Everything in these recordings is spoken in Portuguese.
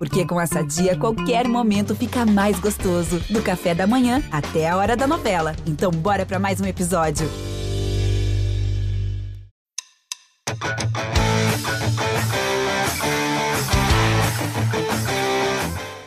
Porque com essa dia, qualquer momento fica mais gostoso. Do café da manhã até a hora da novela. Então, bora para mais um episódio.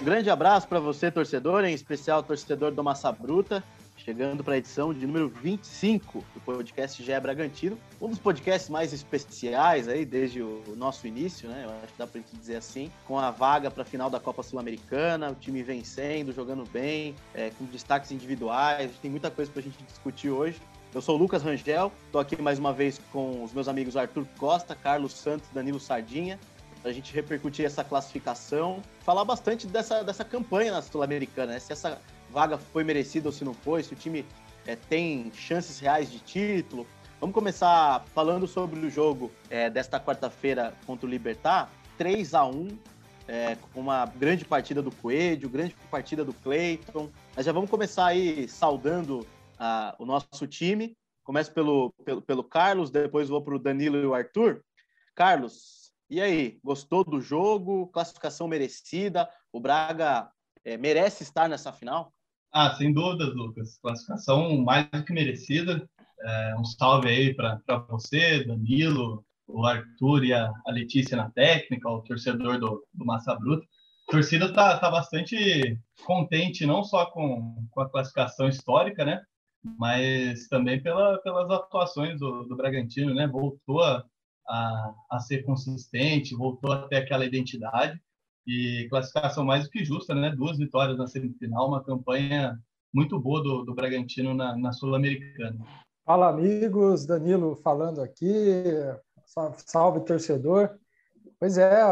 Um grande abraço para você, torcedor, em especial torcedor do Massa Bruta chegando para a edição de número 25 do podcast GE Bragantino, um dos podcasts mais especiais aí desde o nosso início, né? Eu acho que dá para gente dizer assim, com a vaga para a final da Copa Sul-Americana, o time vencendo, jogando bem, é, com destaques individuais, tem muita coisa para a gente discutir hoje. Eu sou o Lucas Rangel, estou aqui mais uma vez com os meus amigos Arthur Costa, Carlos Santos, Danilo Sardinha, para a gente repercutir essa classificação, falar bastante dessa, dessa campanha na Sul-Americana, né? se essa vaga foi merecida ou se não foi, se o time é, tem chances reais de título. Vamos começar falando sobre o jogo é, desta quarta-feira contra o Libertar. 3 a 1 é, com uma grande partida do Coelho, grande partida do Cleiton. Mas já vamos começar aí saudando uh, o nosso time. Começo pelo, pelo, pelo Carlos, depois vou para o Danilo e o Arthur. Carlos, e aí? Gostou do jogo? Classificação merecida? O Braga é, merece estar nessa final? Ah, sem dúvidas, Lucas. Classificação mais do que merecida. É, um salve aí para você, Danilo, o Arthur e a, a, Letícia na técnica, o torcedor do, do Massa Bruta. A torcida está tá bastante contente, não só com, com a classificação histórica, né? Mas também pela, pelas atuações do, do Bragantino, né? Voltou a, a, a ser consistente, voltou a ter aquela identidade e classificação mais do que justa, né? Duas vitórias na semifinal, uma campanha muito boa do, do Bragantino na, na Sul-Americana. Fala, amigos. Danilo falando aqui. Salve, torcedor. Pois é,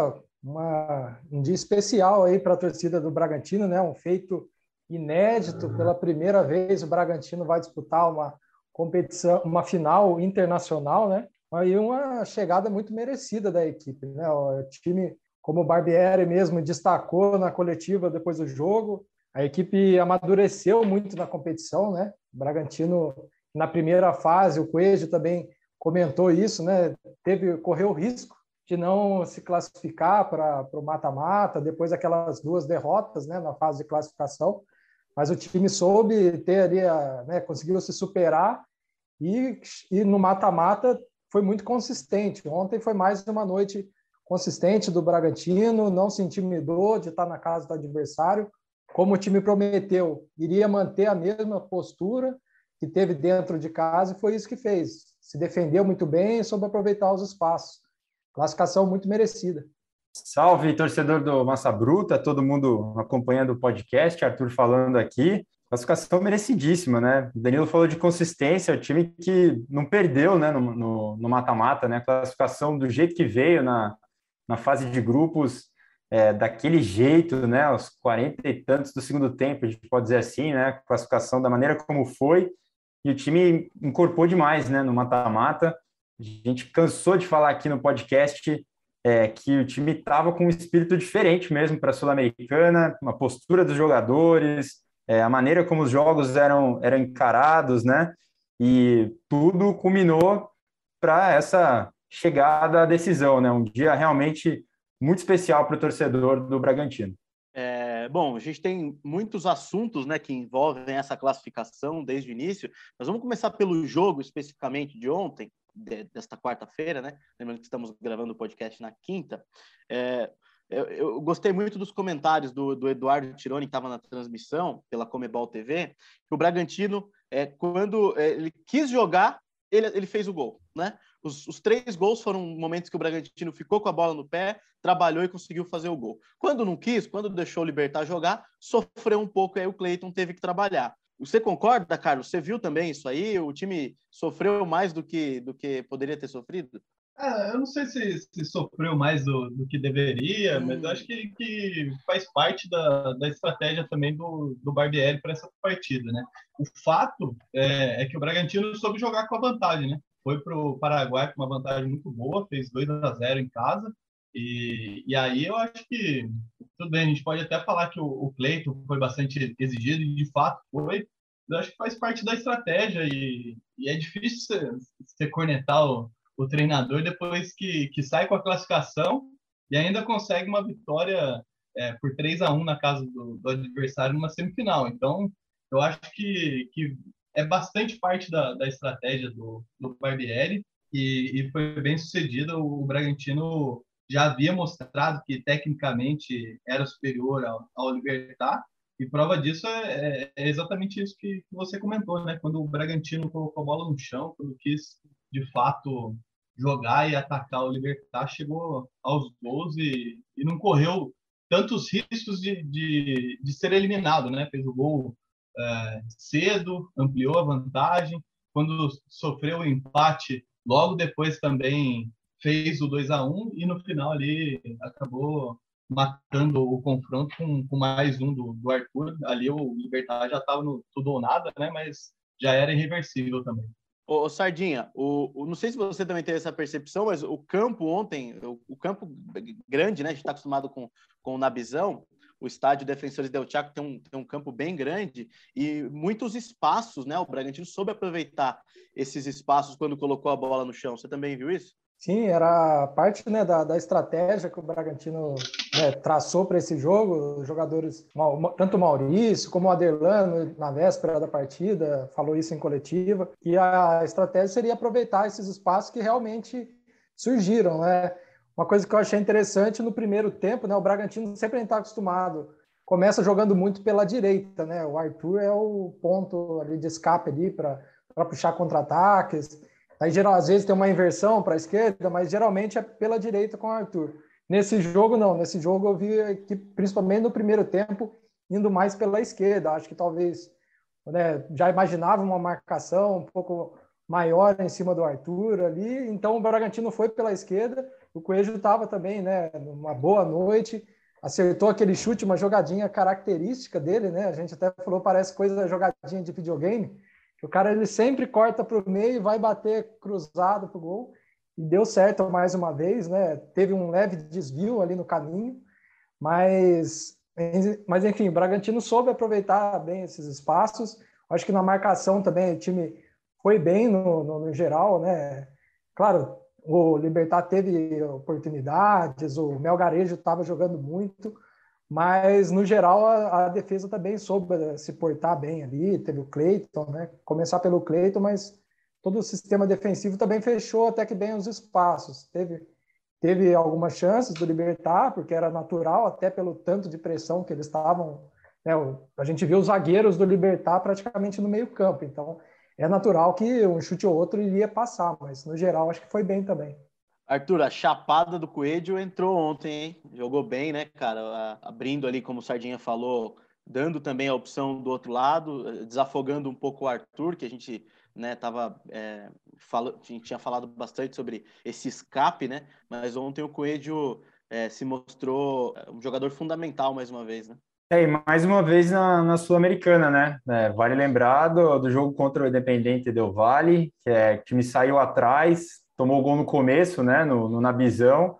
uma, um dia especial aí para a torcida do Bragantino, né? Um feito inédito. Pela primeira vez, o Bragantino vai disputar uma competição, uma final internacional, né? Aí uma chegada muito merecida da equipe, né? O time como o Barbieri mesmo destacou na coletiva depois do jogo, a equipe amadureceu muito na competição, né? O Bragantino na primeira fase, o Coelho também comentou isso, né? Teve correu o risco de não se classificar para o mata-mata depois daquelas duas derrotas, né, na fase de classificação. Mas o time soube ter ali, a, né, conseguiu se superar e, e no mata-mata foi muito consistente. Ontem foi mais uma noite consistente do Bragantino, não se intimidou de estar na casa do adversário, como o time prometeu, iria manter a mesma postura que teve dentro de casa e foi isso que fez. Se defendeu muito bem e soube aproveitar os espaços. Classificação muito merecida. Salve, torcedor do Massa Bruta, todo mundo acompanhando o podcast, Arthur falando aqui. Classificação merecidíssima, né? O Danilo falou de consistência, o time que não perdeu né, no mata-mata, né? Classificação do jeito que veio na, na fase de grupos é, daquele jeito, né, aos 40 e tantos do segundo tempo, a gente pode dizer assim, né, classificação da maneira como foi, e o time incorporou demais, né, no mata-mata. A gente cansou de falar aqui no podcast é, que o time estava com um espírito diferente mesmo para a Sul-Americana, uma postura dos jogadores, é, a maneira como os jogos eram, eram encarados, né, e tudo culminou para essa chegada à decisão, né? Um dia realmente muito especial para o torcedor do Bragantino. É, bom, a gente tem muitos assuntos né, que envolvem essa classificação desde o início, mas vamos começar pelo jogo especificamente de ontem, de, desta quarta-feira, né? Lembrando que estamos gravando o podcast na quinta. É, eu, eu, gostei muito dos comentários do, do Eduardo Tironi, que estava na transmissão pela Comebol TV, que o Bragantino, é, quando é, ele quis jogar, ele, ele fez o gol, né? Os, os, três gols foram momentos que o Bragantino ficou com a bola no pé, trabalhou e conseguiu fazer o gol. Quando não quis, quando deixou o Libertar jogar, sofreu um pouco e aí o Cleiton teve que trabalhar. Você concorda, Carlos? Você viu também isso aí? O time sofreu mais do que, do que poderia ter sofrido? É, eu não sei se, se sofreu mais do, do que deveria, hum. mas eu acho que, que faz parte da, da estratégia também do, do Barbieri para essa partida, né? O fato é, é, que o Bragantino soube jogar com a vantagem, né? Foi para o Paraguai com uma vantagem muito boa, fez 2 a 0 em casa, e, e aí eu acho que, tudo bem, a gente pode até falar que o, o Cleiton foi bastante exigido, e de fato foi, eu acho que faz parte da estratégia, e, e é difícil você, cornetar o o treinador depois que, que sai com a classificação e ainda consegue uma vitória é, por 3 a 1 na casa do, do, adversário numa semifinal. Então, eu acho que, que é bastante parte da, da estratégia do, do Barbieri e, e foi bem sucedido. O Bragantino já havia mostrado que tecnicamente era superior ao, ao Libertar, e prova disso é, é, é exatamente isso que, que, você comentou, né? Quando o Bragantino colocou a bola no chão, quando quis de fato jogar e atacar o Libertar, chegou aos gols e, e não correu tantos riscos de, de, de ser eliminado, né? Fez o gol é, cedo, ampliou a vantagem. Quando sofreu o empate, logo depois também fez o 2 a 1 e no final ali acabou matando o confronto com, com mais um do, do Arthur. Ali o Libertar já estava no tudo ou nada, né? Mas já era irreversível também. Ô, Sardinha, o, o, não sei se você também teve essa percepção, mas o campo ontem, o, o campo grande, né? A gente está acostumado com, com o Nabizão, o estádio Defensores del Chaco tem um, tem um campo bem grande e muitos espaços, né? O Bragantino soube aproveitar esses espaços quando colocou a bola no chão. Você também viu isso? Sim, era parte né, da, da estratégia que o Bragantino né, traçou para esse jogo. Os jogadores, tanto o Maurício como o Aderlano, na véspera da partida, falou isso em coletiva, que a estratégia seria aproveitar esses espaços que realmente surgiram. Né? Uma coisa que eu achei interessante no primeiro tempo, né, o Bragantino sempre está acostumado, começa jogando muito pela direita. Né? O Arthur é o ponto ali de escape ali para puxar contra-ataques Aí, geral, às vezes tem uma inversão para a esquerda, mas geralmente é pela direita com o Arthur. Nesse jogo, não. Nesse jogo eu vi que, principalmente no primeiro tempo, indo mais pela esquerda. Acho que talvez né, já imaginava uma marcação um pouco maior em cima do Arthur ali. Então o Bragantino foi pela esquerda. O Coelho estava também, né, numa boa noite. Acertou aquele chute, uma jogadinha característica dele, né? A gente até falou, parece coisa jogadinha de videogame o cara ele sempre corta para o meio e vai bater cruzado para o gol. E deu certo mais uma vez, né? Teve um leve desvio ali no caminho, mas, mas enfim, o Bragantino soube aproveitar bem esses espaços. Acho que na marcação também o time foi bem no, no, no geral, né? Claro, o Libertar teve oportunidades, o Melgarejo estava jogando muito, mas, no geral, a, a, defesa também soube eh, se portar bem ali. Teve o Cleiton, né? Começar pelo Cleiton, mas todo o sistema defensivo também fechou até que bem os espaços. Teve, teve algumas chances do Libertar, porque era natural, até pelo tanto de pressão que eles estavam. Né? A gente viu os zagueiros do Libertar praticamente no meio-campo, então é natural que um chute ou outro iria passar, mas no geral acho que foi bem também. Arthur, a chapada do Coelho entrou ontem, hein? Jogou bem, né, cara? Abrindo ali, como o Sardinha falou, dando também a opção do outro lado, desafogando um pouco o Arthur, que a gente né, tava, é, falo, tinha falado bastante sobre esse escape, né? Mas ontem o Coelho é, se mostrou um jogador fundamental mais uma vez, né? É, e mais uma vez na, na Sul-Americana, né? É, vale lembrar do, do, jogo contra o Independente Del Valle, que é, o time saiu atrás, tomou o gol no começo, né, no, no Nabizão,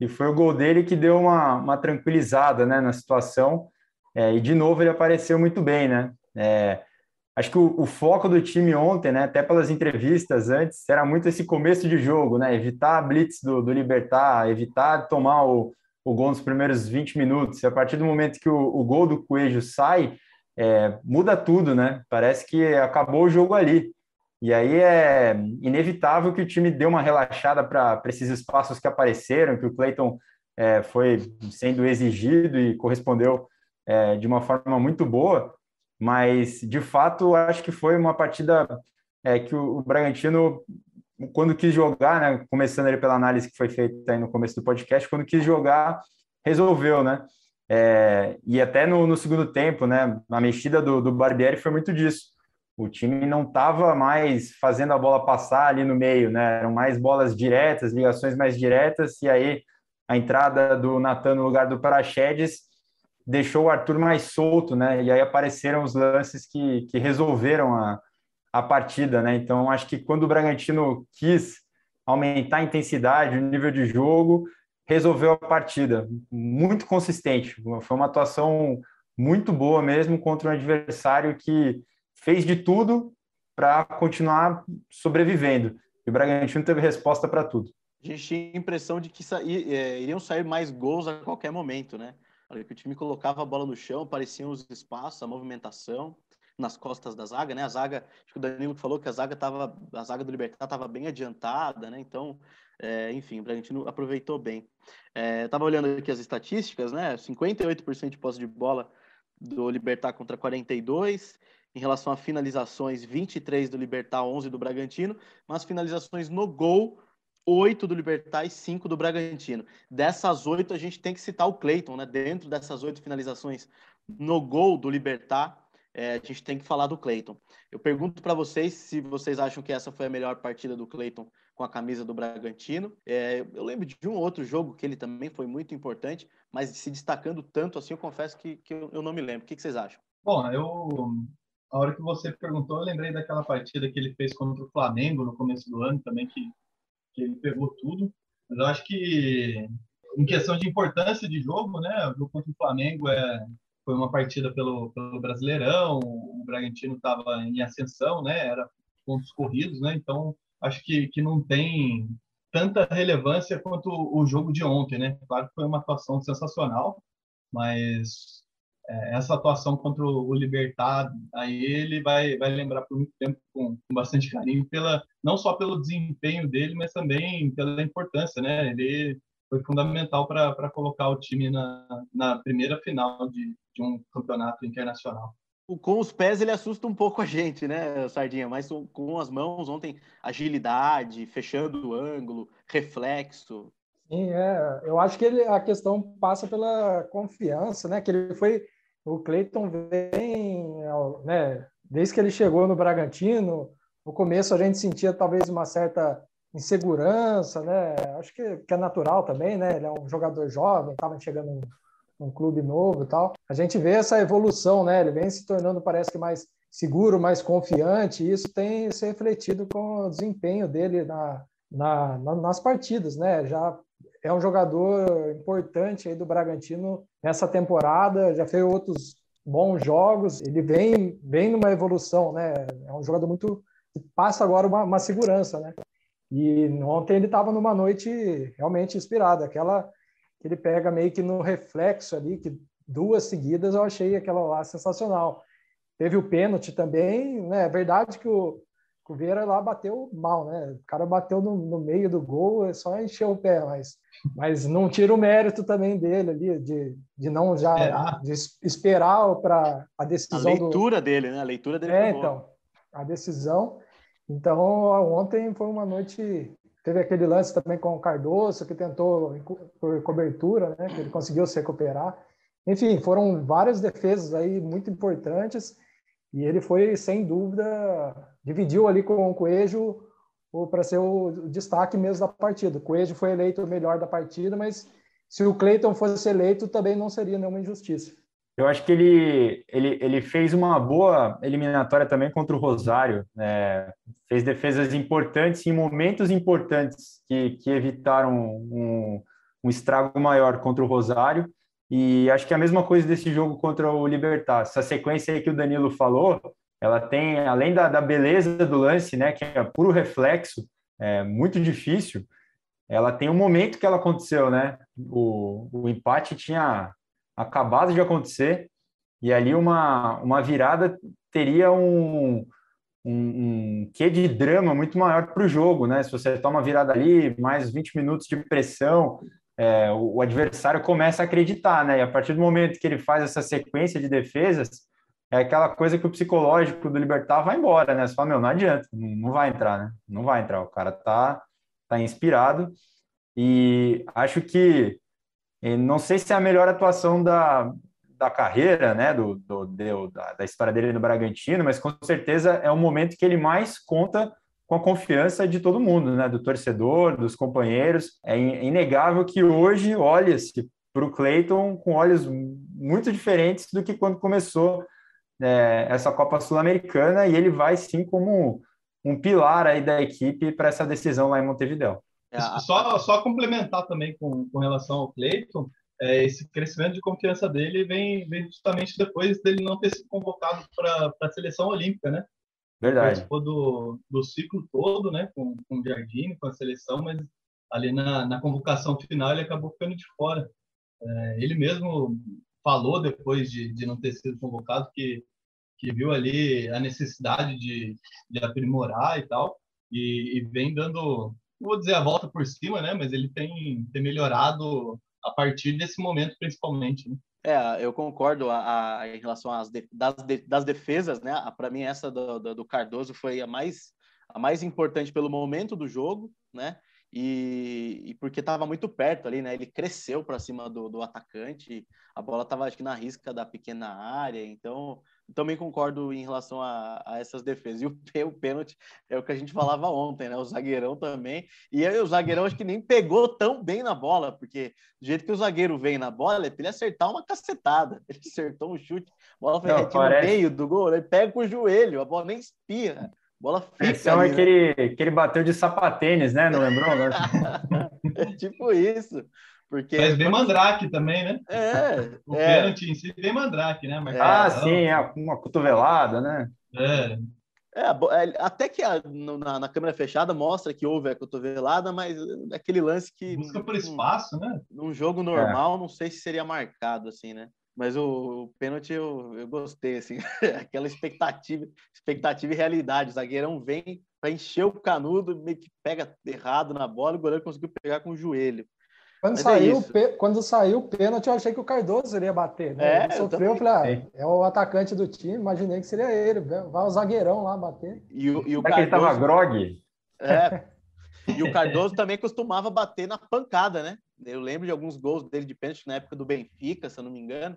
e foi o gol dele que deu uma, uma tranquilizada, né, na situação, é, e de novo ele apareceu muito bem, né, é, acho que o, o, foco do time ontem, né, até pelas entrevistas antes, era muito esse começo de jogo, né, evitar a blitz do, do Libertar, evitar tomar o, o gol nos primeiros 20 minutos, e a partir do momento que o, o gol do Coelho sai, é, muda tudo, né, parece que acabou o jogo ali, e aí é inevitável que o time dê uma relaxada para esses espaços que apareceram, que o Clayton é, foi sendo exigido e correspondeu é, de uma forma muito boa, mas de fato acho que foi uma partida é, que o, o, Bragantino, quando quis jogar, né, começando ali pela análise que foi feita aí no começo do podcast, quando quis jogar, resolveu, né? É, e até no, no, segundo tempo, né, a mexida do, do Barbieri foi muito disso o time não estava mais fazendo a bola passar ali no meio, né? Eram mais bolas diretas, ligações mais diretas, e aí a entrada do Natan no lugar do Parachedes deixou o Arthur mais solto, né? E aí apareceram os lances que, que resolveram a, a partida, né? Então acho que quando o Bragantino quis aumentar a intensidade, o nível de jogo, resolveu a partida. Muito consistente. Foi uma atuação muito boa mesmo contra um adversário que fez de tudo para continuar sobrevivendo. E o Bragantino teve resposta para tudo. A gente tinha a impressão de que é, iriam sair mais gols a qualquer momento, né? que o time colocava a bola no chão, apareciam os espaços, a movimentação nas costas da zaga, né? A zaga, acho que o Danilo falou que a zaga tava, a zaga do Libertar estava bem adiantada, né? Então, é, enfim, o Bragantino aproveitou bem. É, tava olhando aqui as estatísticas, né? 58% de posse de bola do Libertar contra 42 em relação a finalizações, 23 do Libertar, 11 do Bragantino, mas finalizações no gol, 8 do Libertar e 5 do Bragantino. Dessas 8, a gente tem que citar o Cleiton, né? Dentro dessas 8 finalizações no gol do Libertar, é, a gente tem que falar do Cleiton. Eu pergunto para vocês se vocês acham que essa foi a melhor partida do Cleiton com a camisa do Bragantino. É, eu lembro de um outro jogo que ele também foi muito importante, mas se destacando tanto assim, eu confesso que, que eu, não me lembro. O que, que vocês acham? Bom, eu a hora que você perguntou, eu lembrei daquela partida que ele fez contra o Flamengo no começo do ano também, que, que ele pegou tudo. Mas eu acho que, em questão de importância de jogo, né, o jogo contra o Flamengo é, foi uma partida pelo, pelo Brasileirão, o Bragantino estava em ascensão, né? Era pontos corridos, né? Então acho que, que não tem tanta relevância quanto o jogo de ontem, né? Claro que foi uma atuação sensacional, mas é, essa atuação contra o Libertad, aí ele vai, vai lembrar por muito tempo com, com, bastante carinho, pela, não só pelo desempenho dele, mas também pela importância, né? Ele foi fundamental para colocar o time na, na primeira final de, de um campeonato internacional. Com os pés ele assusta um pouco a gente, né, Sardinha? Mas com as mãos, ontem, agilidade, fechando o ângulo, reflexo. Sim, é. Eu acho que ele, a questão passa pela confiança, né? Que ele foi. O Cleiton vem, né? Desde que ele chegou no Bragantino, no começo a gente sentia talvez uma certa insegurança, né? Acho que, que é natural também, né? Ele é um jogador jovem, estava chegando um clube novo e tal. A gente vê essa evolução, né? Ele vem se tornando, parece que mais seguro, mais confiante, e isso tem se refletido com o desempenho dele na, na, na, nas partidas, né? Já é um jogador importante aí do Bragantino nessa temporada, já fez outros bons jogos, ele vem, vem numa evolução, né? É um jogador muito passa agora uma, uma segurança, né? E ontem ele estava numa noite realmente inspirada, aquela que ele pega meio que no reflexo ali, que duas seguidas eu achei aquela lá sensacional. Teve o pênalti também, né? É verdade que o, o Vieira lá bateu mal, né? O cara bateu no, no meio do gol, é só encher o pé, mas, mas não tira o mérito também dele ali, de, de não já esperar. De esperar para a decisão. A leitura do... dele, né? A leitura dele. É, então, a decisão. Então, ontem foi uma noite Teve aquele lance também com o Cardoso, que tentou por cobertura, né, que ele conseguiu se recuperar. Enfim, foram várias defesas aí muito importantes e ele foi, sem dúvida, dividiu ali com o Coelho para ser o destaque mesmo da partida. O Coelho foi eleito o melhor da partida, mas se o Cleiton fosse eleito, também não seria nenhuma injustiça. Eu acho que ele, ele, ele fez uma boa eliminatória também contra o Rosário. Né? Fez defesas importantes em momentos importantes que, que evitaram um, um estrago maior contra o Rosário. E acho que é a mesma coisa desse jogo contra o Libertar. Essa sequência aí que o Danilo falou, ela tem, além da, da beleza do lance, né, que é puro reflexo, é muito difícil, ela tem um momento que ela aconteceu, né? O, o empate tinha acabado de acontecer e ali uma, uma virada teria um, um, um quê de drama muito maior para o jogo, né? Se você toma virada ali, mais 20 minutos de pressão, é, o, o, adversário começa a acreditar, né? E a partir do momento que ele faz essa sequência de defesas, é aquela coisa que o psicológico do Libertar vai embora, né? Você fala, meu, não adianta, não, não vai entrar, né? Não vai entrar, o cara tá, tá inspirado e acho que não sei se é a melhor atuação da, da carreira, né, do, do, do da, da, história dele no Bragantino, mas com certeza é o momento que ele mais conta com a confiança de todo mundo, né, do torcedor, dos companheiros. É inegável que hoje olha-se para o Cleiton com olhos muito diferentes do que quando começou é, essa Copa Sul-Americana e ele vai sim como um pilar aí da equipe para essa decisão lá em Montevideo. É, só, só complementar também com, com relação ao Cleiton, é, esse crescimento de confiança dele vem, vem justamente depois dele não ter sido convocado para a seleção olímpica, né? Verdade. Participou do, do ciclo todo, né? Com, com o Jardim, com a seleção, mas ali na, na convocação final ele acabou ficando de fora. É, ele mesmo falou depois de, de não ter sido convocado que, que viu ali a necessidade de, de aprimorar e tal, e, e vem dando, vou dizer a volta por cima, né? Mas ele tem, tem melhorado a partir desse momento, principalmente. Né? É, eu concordo a, a, em relação às de, das, de, das defesas, né? Para mim essa do, do, do, Cardoso foi a mais a mais importante pelo momento do jogo, né? E, e porque estava muito perto ali, né? Ele cresceu para cima do, do atacante, a bola estava acho que na risca da pequena área, então também concordo em relação a, a, essas defesas. E o, o pênalti é o que a gente falava ontem, né? O zagueirão também. E aí, o zagueirão acho que nem pegou tão bem na bola, porque do jeito que o zagueiro vem na bola, é para ele acertar uma cacetada. Ele acertou um chute, a bola foi Não, parece... no meio do gol, ele pega com o joelho, a bola nem espirra. Bola fica. Esse é que, ele, que ele bateu de sapatênis, né? Não lembrou? é tipo isso. Porque... Mas vem Mandrake também, né? É. O é. pênalti em si vem Mandrake, né? Mas, ah, sim, é uma cotovelada, né? É. É, é até que a, na, na, câmera fechada mostra que houve a cotovelada, mas é aquele lance que. Busca por espaço, né? Num jogo normal, é. não sei se seria marcado, assim, né? Mas o, o pênalti eu, eu gostei, assim, aquela expectativa, expectativa e realidade. O zagueirão vem para encher o canudo, meio que pega errado na bola, o goleiro conseguiu pegar com o joelho. Quando é saiu, é quando saiu o pênalti, eu achei que o Cardoso iria bater. Né? É, ele sofreu, eu falei, ah, é o atacante do time, imaginei que seria ele. Vai o zagueirão lá bater. E o, e o Cardoso... que ele estava grog? É. E o Cardoso também costumava bater na pancada, né? Eu lembro de alguns gols dele de pênalti na época do Benfica, se eu não me engano.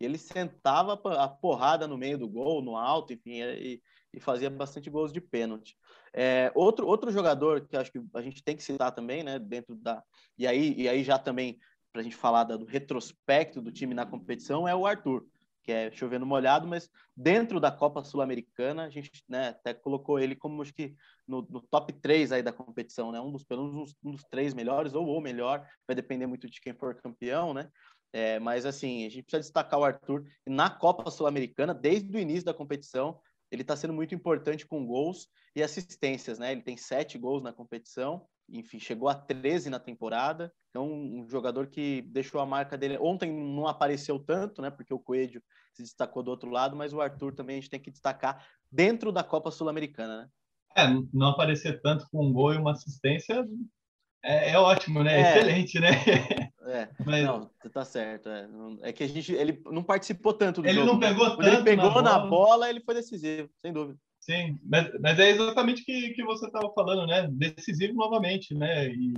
Ele sentava a porrada no meio do gol, no alto, enfim, e, e fazia bastante gols de pênalti. É, outro, outro jogador que acho que a gente tem que citar também, né, dentro da. E aí, e aí já também, para a gente falar do retrospecto do time na competição, é o Arthur, que é chovendo molhado, mas dentro da Copa Sul-Americana, a gente né, até colocou ele como acho que no, no, top 3 aí da competição, né? Um dos, pelo menos um dos três melhores, ou o melhor, vai depender muito de quem for campeão, né? É, mas assim, a gente precisa destacar o Arthur na Copa Sul-Americana, desde o início da competição, ele está sendo muito importante com gols e assistências, né? Ele tem sete gols na competição, enfim, chegou a 13 na temporada. Então, um jogador que deixou a marca dele. Ontem não apareceu tanto, né? Porque o Coelho se destacou do outro lado, mas o Arthur também a gente tem que destacar dentro da Copa Sul-Americana, né? É, não aparecer tanto com um gol e uma assistência é, é ótimo, né? É. Excelente, né? É, Mas... não, tá certo. É. é. que a gente, ele não participou tanto do ele jogo. Ele não pegou tanto ele pegou na bola. na bola. ele foi decisivo, sem dúvida. Sim, mas, mas é exatamente o que, que você estava falando, né? Decisivo novamente, né? E,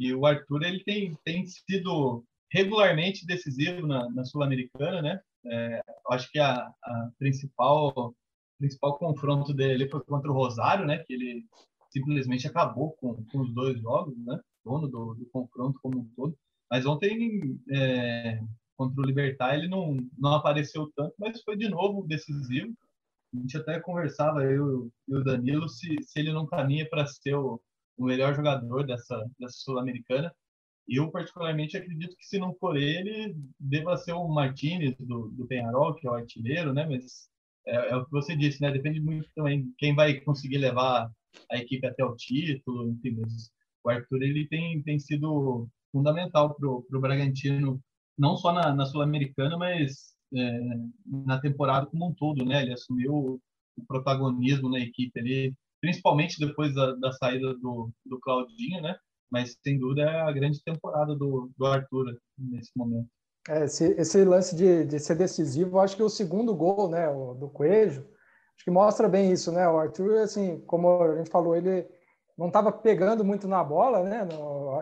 e o Arthur, ele tem, tem sido regularmente decisivo na, na Sul-Americana, né? É, acho que a, a principal principal confronto dele foi contra o Rosário, né? Que ele simplesmente acabou com, com os dois jogos, né? Dono do, do confronto como um todo. Mas ontem, é, contra o Libertar, ele não, não apareceu tanto, mas foi de novo decisivo. A gente até conversava, eu e o Danilo, se, se ele não caminha para ser o, o melhor jogador dessa, dessa Sul-Americana. Eu, particularmente, acredito que se não for ele, deva ser o Martinez do, do Penharol, que é o artilheiro, né? Mas é, é, o que você disse, né? Depende muito também quem vai conseguir levar a equipe até o título, enfim. Mas o Arthur, ele tem, tem sido fundamental para o Bragantino, não só na, na Sul-Americana, mas é, na temporada como um todo, né? Ele assumiu o protagonismo na equipe ali, principalmente depois da, da saída do, do Claudinho, né? Mas sem dúvida é a grande temporada do, do Arthur nesse momento. É, esse, esse, lance de, de ser decisivo, acho que o segundo gol, né, o, do Coelho, acho que mostra bem isso, né? O Arthur, assim, como a gente falou, ele não estava pegando muito na bola, né?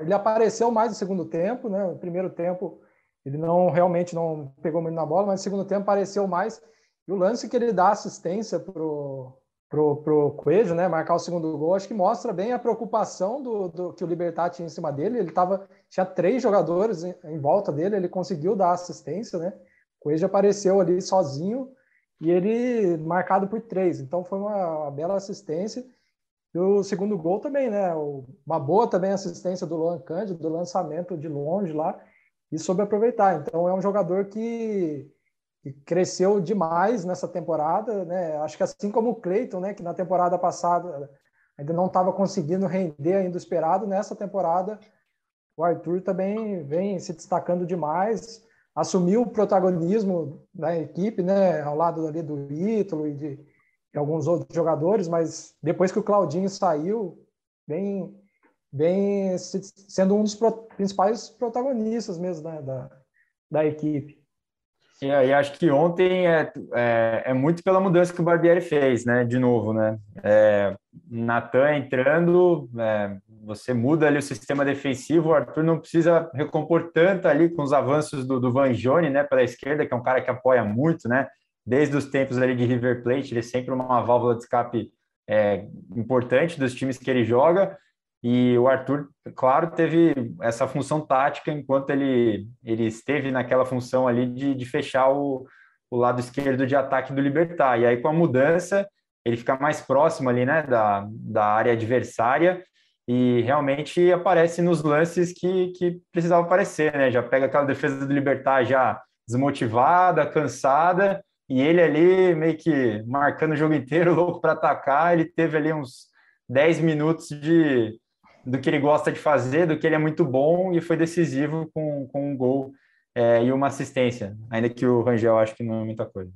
Ele apareceu mais no segundo tempo, né? No primeiro tempo ele não realmente não pegou muito na bola, mas no segundo tempo apareceu mais. E o lance que ele dá assistência pro pro, pro Coelho, né? Marcar o segundo gol, acho que mostra bem a preocupação do, do que o Libertar tinha em cima dele. Ele tava tinha três jogadores em, em volta dele, ele conseguiu dar assistência, né? O Coelho apareceu ali sozinho e ele marcado por três. Então foi uma, uma bela assistência. E o segundo gol também, né? Uma boa também assistência do Luan Cândido, do lançamento de longe lá, e soube aproveitar. Então é um jogador que, que cresceu demais nessa temporada, né? Acho que assim como o Cleiton, né? Que na temporada passada ainda não estava conseguindo render ainda o esperado, nessa temporada o Arthur também vem se destacando demais, assumiu o protagonismo da equipe, né, ao lado ali do Ítalo e de, de alguns outros jogadores, mas depois que o Claudinho saiu, vem, vem sendo um dos pro, principais protagonistas mesmo né, da, da equipe. E aí acho que ontem é, é, é, muito pela mudança que o Barbieri fez, né? De novo, né? É, Natan entrando, é, você muda ali o sistema defensivo, o Arthur não precisa recompor tanto ali com os avanços do, do Van Jone, né? Pela esquerda, que é um cara que apoia muito, né? Desde os tempos ali de River Plate, ele é sempre uma válvula de escape é, importante dos times que ele joga. E o Arthur, claro, teve essa função tática enquanto ele, ele esteve naquela função ali de, de fechar o, o lado esquerdo de ataque do Libertar. E aí, com a mudança, ele fica mais próximo ali, né, da, da área adversária e realmente aparece nos lances que, que precisava aparecer, né? Já pega aquela defesa do Libertar já desmotivada, cansada, e ele ali meio que marcando o jogo inteiro, louco para atacar. Ele teve ali uns 10 minutos de, do que ele gosta de fazer, do que ele é muito bom e foi decisivo com, com um gol é, e uma assistência, ainda que o Rangel acho que não é muita coisa.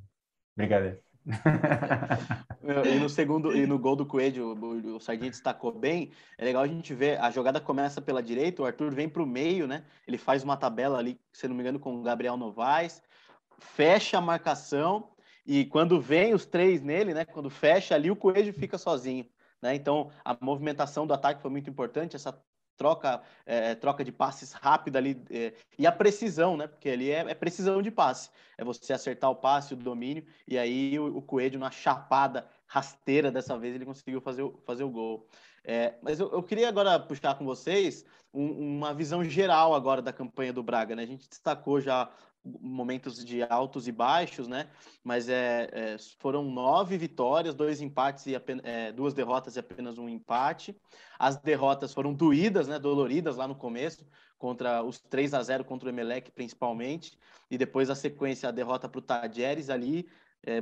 Obrigado. e no segundo e no gol do Coelho, o, o Sardinha destacou bem. É legal a gente ver a jogada começa pela direita, o Arthur vem para o meio, né? Ele faz uma tabela ali, se não me engano, com o Gabriel Novaes, fecha a marcação e quando vem os três nele, né? Quando fecha ali, o Coelho fica sozinho. Né? Então, a movimentação do ataque foi muito importante, essa troca, é, troca de passes rápida ali é, e a precisão, né? Porque ali é, é, precisão de passe, é você acertar o passe, o domínio, e aí o, o Coelho, na chapada rasteira dessa vez, ele conseguiu fazer, o, fazer o gol. É, mas eu, eu, queria agora puxar com vocês um, uma visão geral agora da campanha do Braga, né? A gente destacou já momentos de altos e baixos, né? Mas é, é foram nove vitórias, dois empates e apenas, é, duas derrotas e apenas um empate. As derrotas foram doídas, né? Doloridas lá no começo, contra os 3 a 0 contra o Emelec, principalmente, e depois a sequência, a derrota para o Tadjeres ali. É,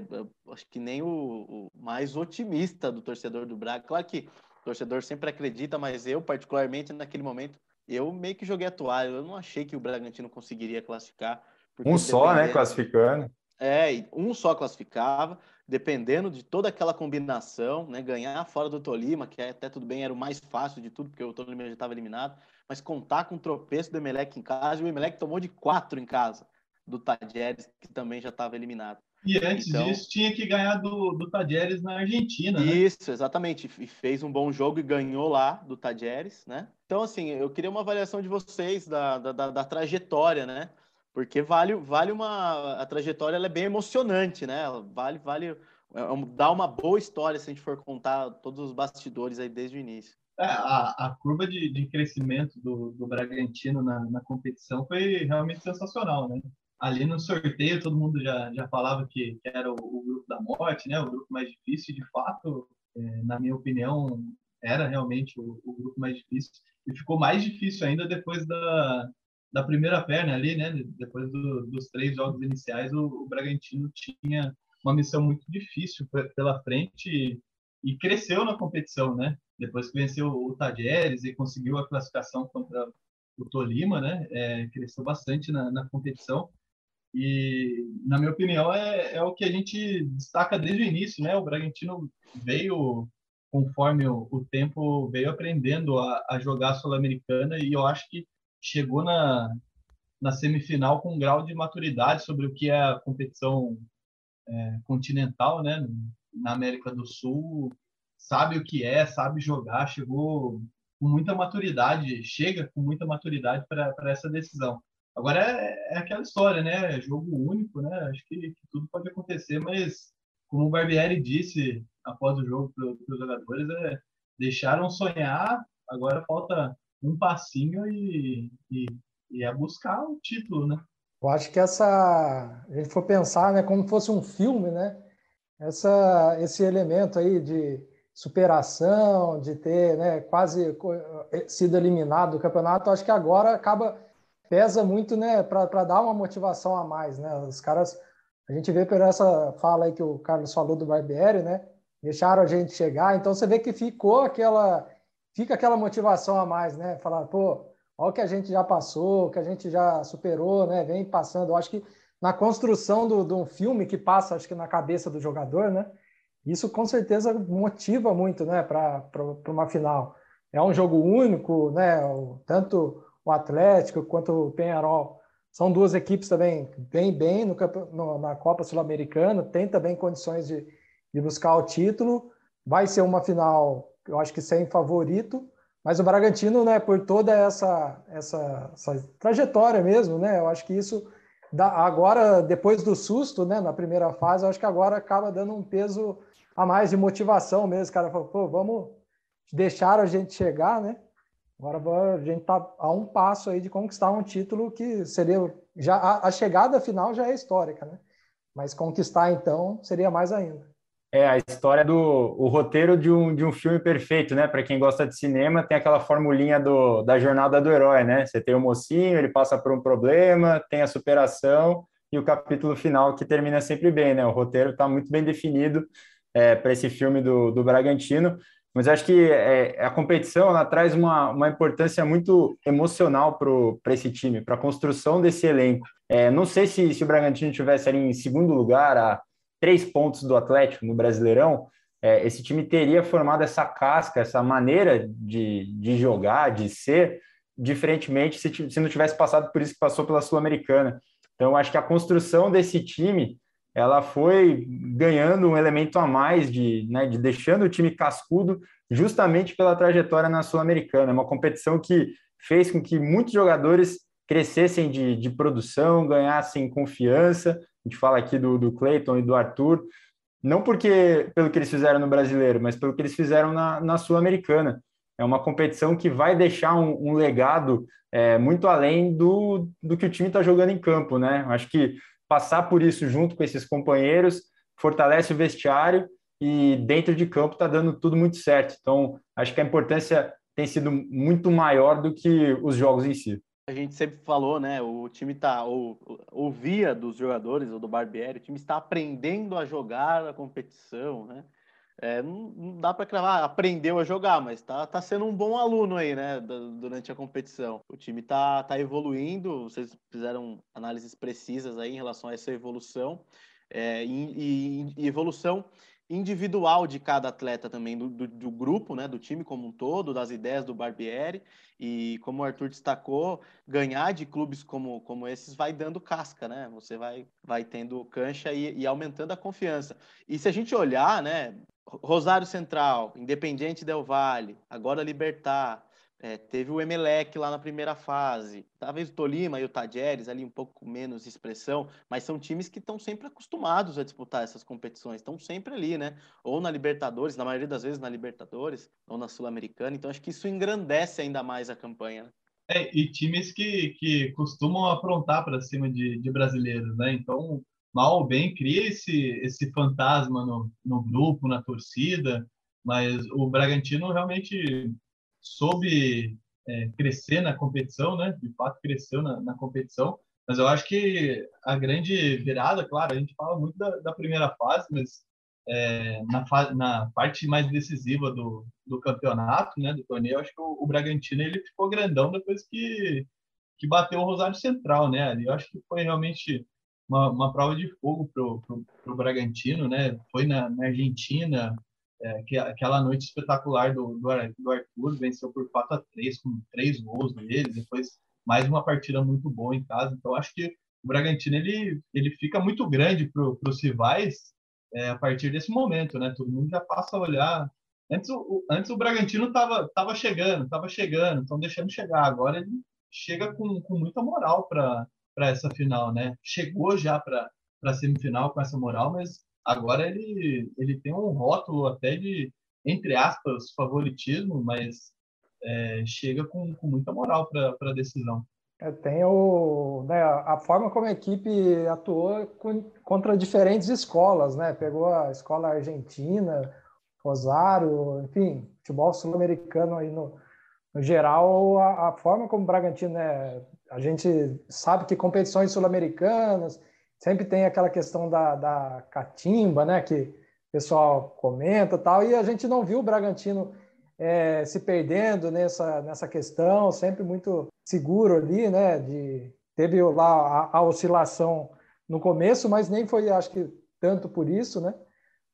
acho que nem o, o, mais otimista do torcedor do Braga. Claro que o torcedor sempre acredita, mas eu, particularmente, naquele momento, eu meio que joguei a toalha. Eu não achei que o Bragantino conseguiria classificar um só, né, classificando. É, um só classificava, dependendo de toda aquela combinação, né, ganhar fora do Tolima, que até tudo bem, era o mais fácil de tudo, porque o Tolima já estava eliminado, mas contar com o tropeço do Emelec em casa, e o Emelec tomou de quatro em casa, do Tadjeres, que também já estava eliminado. E antes então, disso, tinha que ganhar do, do Tadjeres na Argentina, né? Isso, exatamente. E fez um bom jogo e ganhou lá do Tadjeres, né? Então, assim, eu queria uma avaliação de vocês da, da, da, da trajetória, né? Porque vale, vale uma a trajetória ela é bem emocionante, né? Vale, vale é, dá uma boa história se a gente for contar todos os bastidores aí desde o início. É, a, a curva de, de crescimento do, do Bragantino na, na competição foi realmente sensacional, né? Ali no sorteio todo mundo já, já falava que, que era o, o, grupo da morte, né? O grupo mais difícil, de fato, é, na minha opinião, era realmente o, o grupo mais difícil e ficou mais difícil ainda depois da, da primeira perna ali, né? Depois do, dos três jogos iniciais, o, o, Bragantino tinha uma missão muito difícil pela frente e, e, cresceu na competição, né? Depois que venceu o Tajeres e conseguiu a classificação contra o Tolima, né? É, cresceu bastante na, na, competição e, na minha opinião, é, é, o que a gente destaca desde o início, né? O Bragantino veio conforme o, o tempo veio aprendendo a, a jogar sul-americana e eu acho que chegou na, na semifinal com um grau de maturidade sobre o que é a competição é, continental, né? Na América do Sul, sabe o que é, sabe jogar, chegou com muita maturidade, chega com muita maturidade para essa decisão. Agora é, é, aquela história, né? É jogo único, né? Acho que, que, tudo pode acontecer, mas como o Barbieri disse após o jogo para os jogadores, é, deixaram sonhar, agora falta um passinho e, e, e é buscar o título, né? Eu acho que essa, a gente for pensar, né, como fosse um filme, né? Essa, esse elemento aí de superação, de ter, né, quase eh, sido eliminado do campeonato, acho que agora acaba pesa muito, né, para dar uma motivação a mais, né? Os caras, a gente vê por essa fala aí que o Carlos falou do Barbieri, né? Deixaram a gente chegar, então você vê que ficou aquela fica aquela motivação a mais, né? Falar, pô, olha o que a gente já passou, o que a gente já superou, né? Vem passando. Eu acho que na construção do, de um filme que passa, acho que na cabeça do jogador, né? Isso com certeza motiva muito, né? Para uma final. É um jogo único, né? Tanto o Atlético quanto o Penharol são duas equipes também bem bem no, no, na Copa Sul-Americana, tem também condições de, de buscar o título. Vai ser uma final, eu acho que sem favorito, mas o Bragantino, né, por toda essa, essa, essa trajetória mesmo, né, eu acho que isso dá, agora, depois do susto, né, na primeira fase, eu acho que agora acaba dando um peso a mais de motivação mesmo. O cara falou, pô, vamos deixar a gente chegar, né? Agora a gente está a um passo aí de conquistar um título que seria já a, a, chegada final já é histórica, né? Mas conquistar então seria mais ainda. É a história do o roteiro de um, de um filme perfeito, né? Para quem gosta de cinema, tem aquela formulinha do, da jornada do herói, né? Você tem o mocinho, ele passa por um problema, tem a superação e o capítulo final que termina sempre bem, né? O roteiro está muito bem definido é, para esse filme do, do Bragantino. Mas acho que é, a competição ela traz uma, uma importância muito emocional para esse time, para a construção desse elenco. É, não sei se, se o Bragantino tivesse ali em segundo lugar, a três pontos do Atlético no Brasileirão, é, esse time teria formado essa casca, essa maneira de, de jogar, de ser, diferentemente se, se não tivesse passado por isso que passou pela Sul-Americana. Então, acho que a construção desse time ela foi ganhando um elemento a mais de, né, de deixando o time cascudo justamente pela trajetória na Sul-Americana. É uma competição que fez com que muitos jogadores crescessem de, de produção, ganhassem confiança. A gente fala aqui do, do Cleiton e do Arthur, não porque pelo que eles fizeram no brasileiro, mas pelo que eles fizeram na, na Sul-Americana. É uma competição que vai deixar um, um legado é, muito além do, do que o time está jogando em campo, né? Acho que passar por isso junto com esses companheiros, fortalece o vestiário e dentro de campo está dando tudo muito certo. Então, acho que a importância tem sido muito maior do que os jogos em si. A gente sempre falou, né? O time está ou, ouvia dos jogadores ou do Barbieri, o time está aprendendo a jogar a competição, né? É, não, não, dá para cravar, aprendeu a jogar, mas tá, tá sendo um bom aluno aí, né, durante a competição. O time tá, tá evoluindo, vocês fizeram análises precisas aí em relação a essa evolução, é, e, e, evolução individual de cada atleta também, do, do, do, grupo, né, do time como um todo, das ideias do Barbieri, e como o Arthur destacou, ganhar de clubes como, como esses vai dando casca, né, você vai, vai tendo cancha e, e aumentando a confiança. E se a gente olhar, né, Rosário Central, Independiente Del Valle, agora Libertar, é, teve o Emelec lá na primeira fase, talvez o Tolima e o Tajeres ali um pouco menos expressão, mas são times que estão sempre acostumados a disputar essas competições, estão sempre ali, né? Ou na Libertadores, na maioria das vezes na Libertadores, ou na Sul-Americana, então acho que isso engrandece ainda mais a campanha. Né? É, e times que, que costumam aprontar para cima de, de brasileiros, né? Então, mal ou bem, cria esse, esse fantasma no, no grupo, na torcida, mas o Bragantino realmente soube é, crescer na competição, né? De fato, cresceu na, na, competição. Mas eu acho que a grande virada, claro, a gente fala muito da, da primeira fase, mas é, na, fase, na parte mais decisiva do, do campeonato, né? Do torneio, acho que o, o Bragantino ele ficou grandão depois que, que bateu o Rosário Central, né? Ali eu acho que foi realmente uma, uma prova de fogo para o Bragantino, né? Foi na, na Argentina, é, que, aquela noite espetacular do, do, Arthur, venceu por 4 a 3 com três gols dele, depois mais uma partida muito boa em casa. Então, acho que o Bragantino ele, ele fica muito grande para os rivais é, a partir desse momento, né? Todo mundo já passa a olhar. Antes o, antes o Bragantino estava tava chegando, estava chegando, estão deixando chegar. Agora ele chega com, com muita moral para essa final, né? Chegou já para a semifinal com essa moral, mas agora ele, ele tem um rótulo até de, entre aspas, favoritismo, mas é, chega com, com muita moral para a decisão. É, tem o, né, a forma como a equipe atuou com, contra diferentes escolas, né? Pegou a escola argentina, Rosário, enfim, futebol sul-americano aí no, no geral, a, a, forma como o Bragantino né, a gente sabe que competições sul-americanas sempre tem aquela questão da, da catimba, né? Que o pessoal comenta tal, e a gente não viu o Bragantino é, se perdendo nessa, nessa questão, sempre muito seguro ali, né? De, teve lá a, a oscilação no começo, mas nem foi, acho que, tanto por isso, né?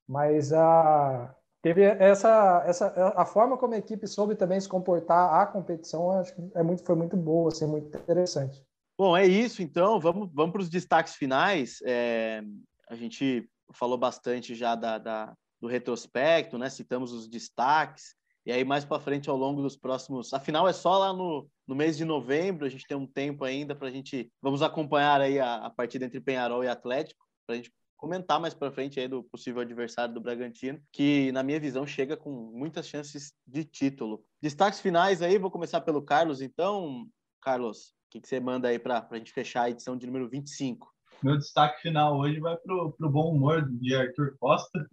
Mas a, teve essa, essa a forma como a equipe soube também se comportar à competição, acho que é muito, foi muito boa, assim, muito interessante. Bom, é isso então. Vamos, vamos para os destaques finais. É, a gente falou bastante já da, da, do retrospecto, né? Citamos os destaques. E aí, mais para frente, ao longo dos próximos. Afinal, é só lá no, no mês de novembro, a gente tem um tempo ainda para a gente. Vamos acompanhar aí a, a partida entre Penharol e Atlético, para a gente comentar mais para frente aí do possível adversário do Bragantino, que, na minha visão, chega com muitas chances de título. Destaques finais aí, vou começar pelo Carlos, então. Carlos, o que, que você manda aí para a gente fechar a edição de número 25? Meu destaque final hoje vai para o bom humor de Arthur Costa,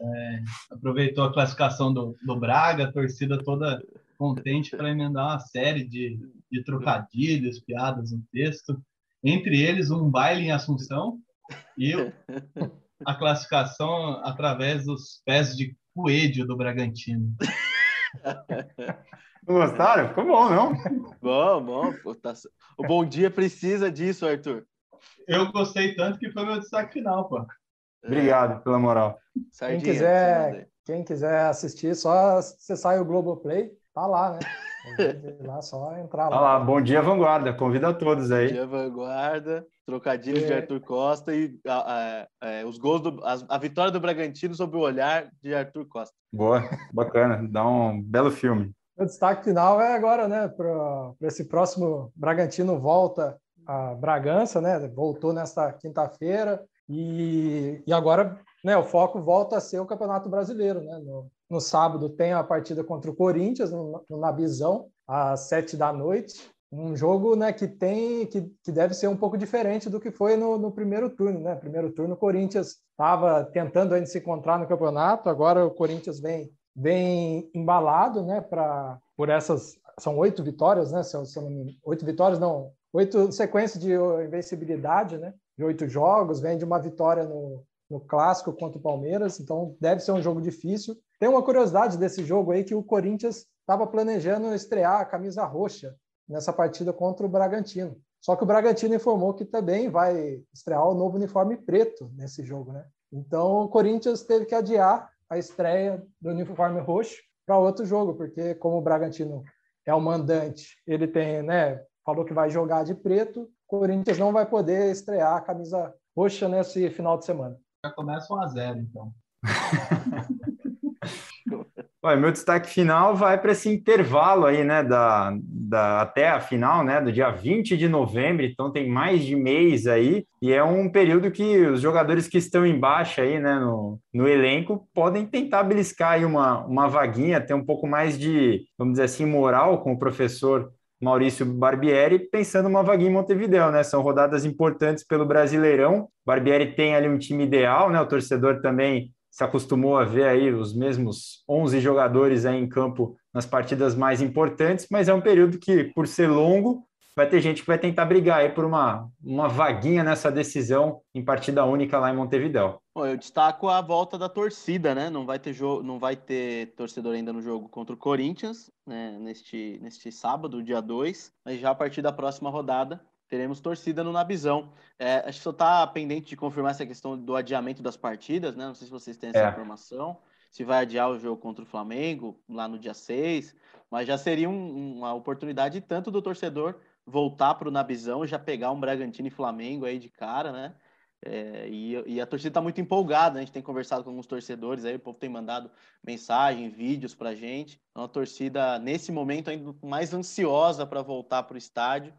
é, aproveitou a classificação do, do Braga, a torcida toda contente para emendar uma série de, de trocadilhos, piadas no texto. Entre eles, um baile em Assunção e a classificação através dos pés de coelho do Bragantino. Não gostaram? Ficou bom, não? Bom, bom. Tá o bom dia precisa disso, Arthur. Eu gostei tanto que foi meu destaque final, pô. Obrigado pela moral. Sardinha, quem, quiser, quem quiser assistir, só você sai o Globoplay, tá lá, né? lá só entrar lá. Tá lá, bom dia, Vanguarda. Convida a todos aí. Bom dia, Vanguarda. Trocadilhos é. de Arthur Costa e a, a, a, os gols do, a, a, vitória do Bragantino sob o olhar de Arthur Costa. Boa, bacana. Dá um belo filme. O destaque final é agora, né? Para esse próximo Bragantino volta a Bragança, né? Voltou nesta quinta-feira e, e agora né, o foco volta a ser o Campeonato Brasileiro. Né? No, no sábado tem a partida contra o Corinthians, no, no Nabizão, às sete da noite. Um jogo né, que tem que, que deve ser um pouco diferente do que foi no, no primeiro turno. Né? Primeiro turno, o Corinthians estava tentando ainda se encontrar no campeonato, agora o Corinthians vem, vem embalado né, pra, por essas. São oito vitórias, né? São, são, oito vitórias, não, oito sequências de invencibilidade, né? De oito jogos, vem de uma vitória no, no clássico contra o Palmeiras, então deve ser um jogo difícil. Tem uma curiosidade desse jogo aí que o Corinthians estava planejando estrear a camisa roxa nessa partida contra o Bragantino. Só que o Bragantino informou que também vai estrear o novo uniforme preto nesse jogo, né? Então o Corinthians teve que adiar a estreia do uniforme roxo para outro jogo, porque como o Bragantino é o mandante, ele tem, né, falou que vai jogar de preto, o Corinthians não vai poder estrear a camisa roxa nesse final de semana já começa 1 a 0 então. Meu destaque final vai para esse intervalo aí, né, da, da, até a final, né, do dia 20 de novembro, então tem mais de mês aí, e é um período que os jogadores que estão embaixo aí, né, no, no elenco, podem tentar beliscar aí uma, uma vaguinha, ter um pouco mais de, vamos dizer assim, moral com o professor Maurício Barbieri, pensando uma vaguinha em Montevideo, né? São rodadas importantes pelo Brasileirão. Barbieri tem ali um time ideal, né? O torcedor também se acostumou a ver aí os mesmos 11 jogadores aí em campo nas partidas mais importantes, mas é um período que, por ser longo, vai ter gente que vai tentar brigar aí por uma, uma vaguinha nessa decisão em partida única lá em Montevideo. Bom, eu destaco a volta da torcida, né? Não vai ter jogo, não vai ter torcedor ainda no jogo contra o Corinthians, né? Neste, neste sábado, dia 2, mas já a partir da próxima rodada teremos torcida no Nabizão. É, acho que só está pendente de confirmar essa questão do adiamento das partidas, né? Não sei se vocês têm essa é. informação. Se vai adiar o jogo contra o Flamengo lá no dia 6, mas já seria um, uma oportunidade tanto do torcedor voltar para o Nabizão, já pegar um Bragantino e Flamengo aí de cara, né? É, e, e, a torcida está muito empolgada, a gente tem conversado com alguns torcedores aí, o povo tem mandado mensagem, vídeos para a gente. Então a torcida, nesse momento, ainda mais ansiosa para voltar para o estádio,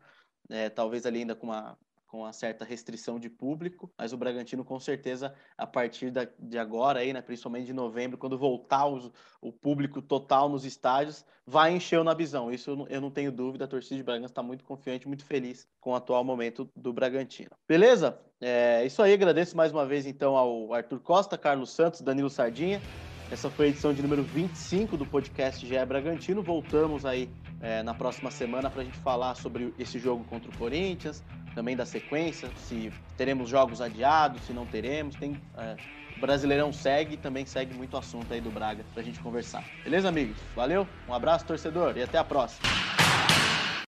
é, talvez ali ainda com uma com uma certa restrição de público, mas o Bragantino com certeza a partir da, de agora aí, né, principalmente de novembro, quando voltar os, o público total nos estádios, vai encher o Nabizão. Isso eu não, eu não tenho dúvida, a torcida de Bragança está muito confiante, muito feliz com o atual momento do Bragantino. Beleza? É isso aí, agradeço mais uma vez então ao Arthur Costa, Carlos Santos, Danilo Sardinha. Essa foi a edição de número 25 do podcast GE Bragantino. Voltamos aí é, na próxima semana para a gente falar sobre esse jogo contra o Corinthians, também da sequência, se teremos jogos adiados, se não teremos. Tem, é, o Brasileirão segue, também segue muito assunto aí do Braga para a gente conversar. Beleza, amigos? Valeu, um abraço, torcedor, e até a próxima.